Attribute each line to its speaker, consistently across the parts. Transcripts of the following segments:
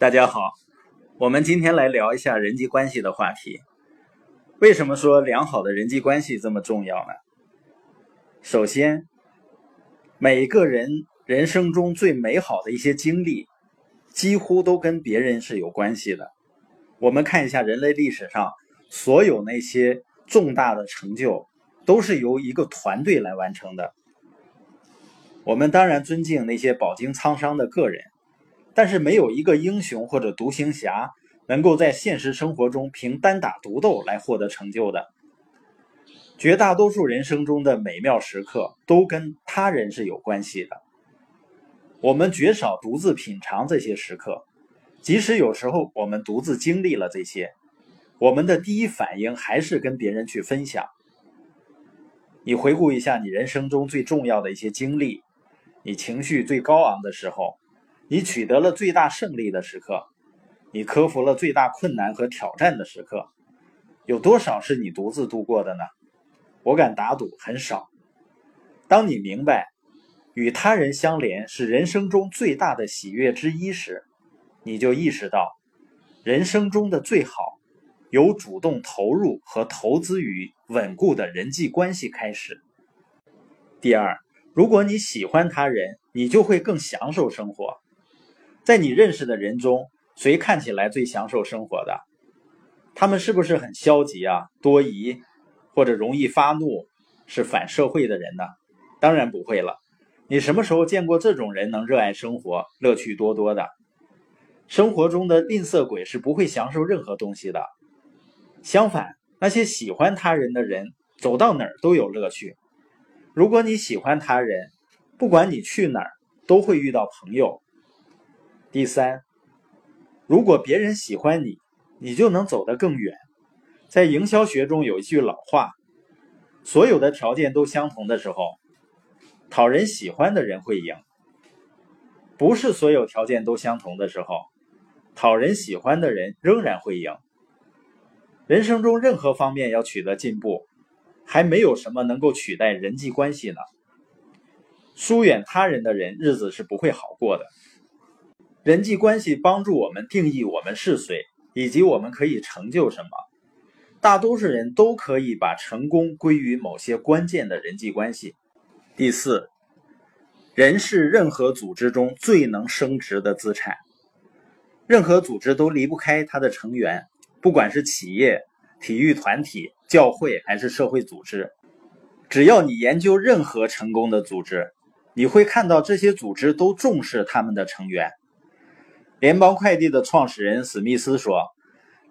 Speaker 1: 大家好，我们今天来聊一下人际关系的话题。为什么说良好的人际关系这么重要呢？首先，每个人人生中最美好的一些经历，几乎都跟别人是有关系的。我们看一下人类历史上所有那些重大的成就，都是由一个团队来完成的。我们当然尊敬那些饱经沧桑的个人。但是没有一个英雄或者独行侠能够在现实生活中凭单打独斗来获得成就的。绝大多数人生中的美妙时刻都跟他人是有关系的。我们绝少独自品尝这些时刻，即使有时候我们独自经历了这些，我们的第一反应还是跟别人去分享。你回顾一下你人生中最重要的一些经历，你情绪最高昂的时候。你取得了最大胜利的时刻，你克服了最大困难和挑战的时刻，有多少是你独自度过的呢？我敢打赌很少。当你明白与他人相连是人生中最大的喜悦之一时，你就意识到，人生中的最好由主动投入和投资于稳固的人际关系开始。第二，如果你喜欢他人，你就会更享受生活。在你认识的人中，谁看起来最享受生活的？他们是不是很消极啊、多疑，或者容易发怒，是反社会的人呢？当然不会了。你什么时候见过这种人能热爱生活、乐趣多多的？生活中的吝啬鬼是不会享受任何东西的。相反，那些喜欢他人的人，走到哪儿都有乐趣。如果你喜欢他人，不管你去哪儿，都会遇到朋友。第三，如果别人喜欢你，你就能走得更远。在营销学中有一句老话：所有的条件都相同的时候，讨人喜欢的人会赢；不是所有条件都相同的时候，讨人喜欢的人仍然会赢。人生中任何方面要取得进步，还没有什么能够取代人际关系呢。疏远他人的人，日子是不会好过的。人际关系帮助我们定义我们是谁，以及我们可以成就什么。大多数人都可以把成功归于某些关键的人际关系。第四，人是任何组织中最能升值的资产。任何组织都离不开它的成员，不管是企业、体育团体、教会还是社会组织。只要你研究任何成功的组织，你会看到这些组织都重视他们的成员。联邦快递的创始人史密斯说：“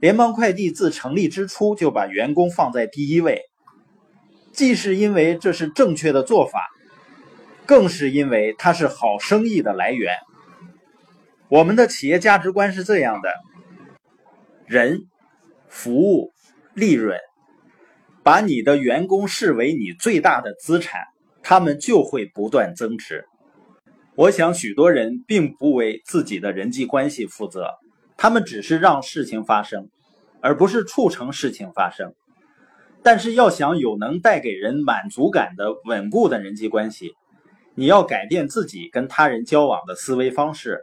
Speaker 1: 联邦快递自成立之初就把员工放在第一位，既是因为这是正确的做法，更是因为它是好生意的来源。我们的企业价值观是这样的：人、服务、利润，把你的员工视为你最大的资产，他们就会不断增值。”我想，许多人并不为自己的人际关系负责，他们只是让事情发生，而不是促成事情发生。但是，要想有能带给人满足感的稳固的人际关系，你要改变自己跟他人交往的思维方式。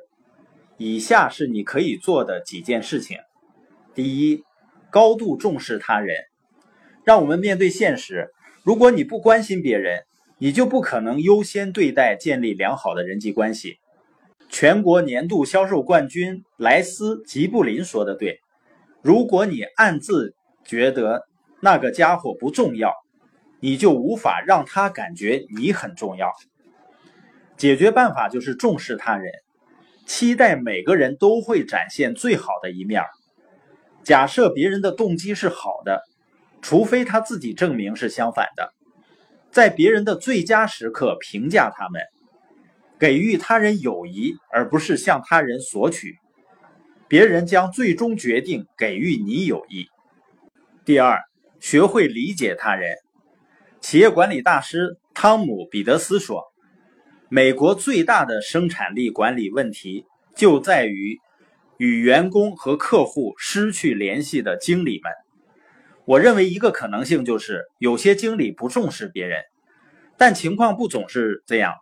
Speaker 1: 以下是你可以做的几件事情：第一，高度重视他人。让我们面对现实，如果你不关心别人，你就不可能优先对待建立良好的人际关系。全国年度销售冠军莱斯·吉布林说的对：“如果你暗自觉得那个家伙不重要，你就无法让他感觉你很重要。”解决办法就是重视他人，期待每个人都会展现最好的一面。假设别人的动机是好的，除非他自己证明是相反的。在别人的最佳时刻评价他们，给予他人友谊，而不是向他人索取。别人将最终决定给予你友谊。第二，学会理解他人。企业管理大师汤姆·彼得斯说：“美国最大的生产力管理问题就在于与员工和客户失去联系的经理们。”我认为一个可能性就是，有些经理不重视别人，但情况不总是这样。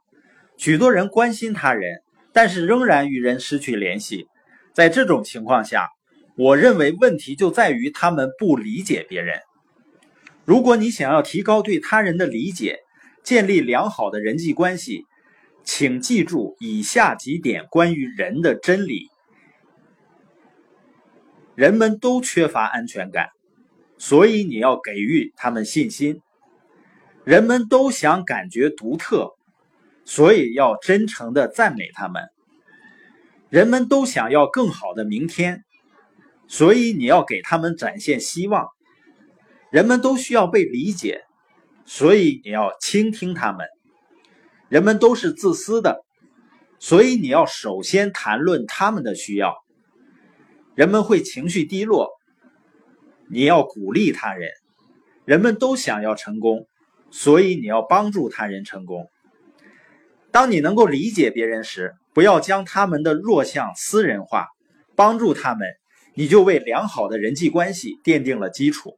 Speaker 1: 许多人关心他人，但是仍然与人失去联系，在这种情况下，我认为问题就在于他们不理解别人。如果你想要提高对他人的理解，建立良好的人际关系，请记住以下几点关于人的真理：人们都缺乏安全感，所以你要给予他们信心；人们都想感觉独特，所以要真诚的赞美他们；人们都想要更好的明天，所以你要给他们展现希望；人们都需要被理解。所以你要倾听他们。人们都是自私的，所以你要首先谈论他们的需要。人们会情绪低落，你要鼓励他人。人们都想要成功，所以你要帮助他人成功。当你能够理解别人时，不要将他们的弱项私人化，帮助他们，你就为良好的人际关系奠定了基础。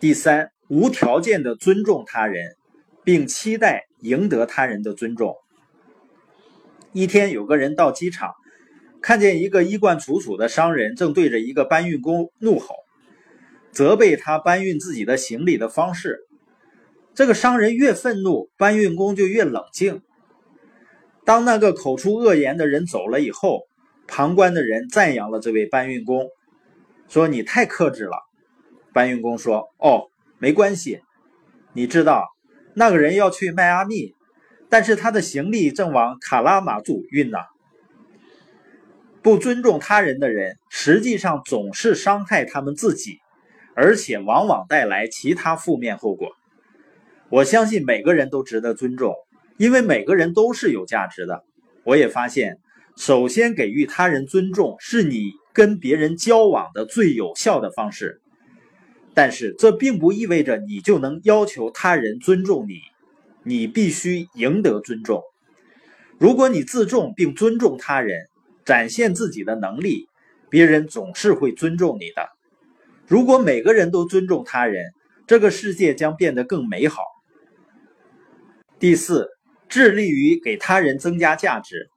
Speaker 1: 第三。无条件的尊重他人，并期待赢得他人的尊重。一天，有个人到机场，看见一个衣冠楚楚的商人正对着一个搬运工怒吼，责备他搬运自己的行李的方式。这个商人越愤怒，搬运工就越冷静。当那个口出恶言的人走了以后，旁观的人赞扬了这位搬运工，说：“你太克制了。”搬运工说：“哦。”没关系，你知道那个人要去迈阿密，但是他的行李正往卡拉马祖运呢。不尊重他人的人，实际上总是伤害他们自己，而且往往带来其他负面后果。我相信每个人都值得尊重，因为每个人都是有价值的。我也发现，首先给予他人尊重，是你跟别人交往的最有效的方式。但是这并不意味着你就能要求他人尊重你，你必须赢得尊重。如果你自重并尊重他人，展现自己的能力，别人总是会尊重你的。如果每个人都尊重他人，这个世界将变得更美好。第四，致力于给他人增加价值。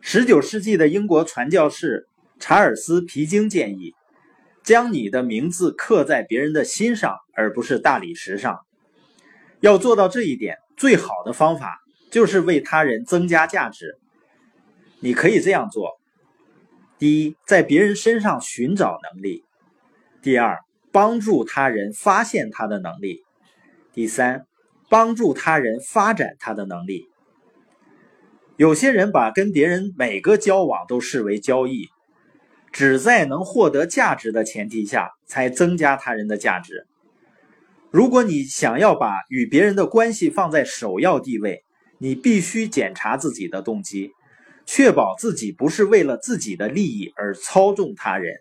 Speaker 1: 十九世纪的英国传教士查尔斯·皮经建议。将你的名字刻在别人的心上，而不是大理石上。要做到这一点，最好的方法就是为他人增加价值。你可以这样做：第一，在别人身上寻找能力；第二，帮助他人发现他的能力；第三，帮助他人发展他的能力。有些人把跟别人每个交往都视为交易。只在能获得价值的前提下，才增加他人的价值。如果你想要把与别人的关系放在首要地位，你必须检查自己的动机，确保自己不是为了自己的利益而操纵他人。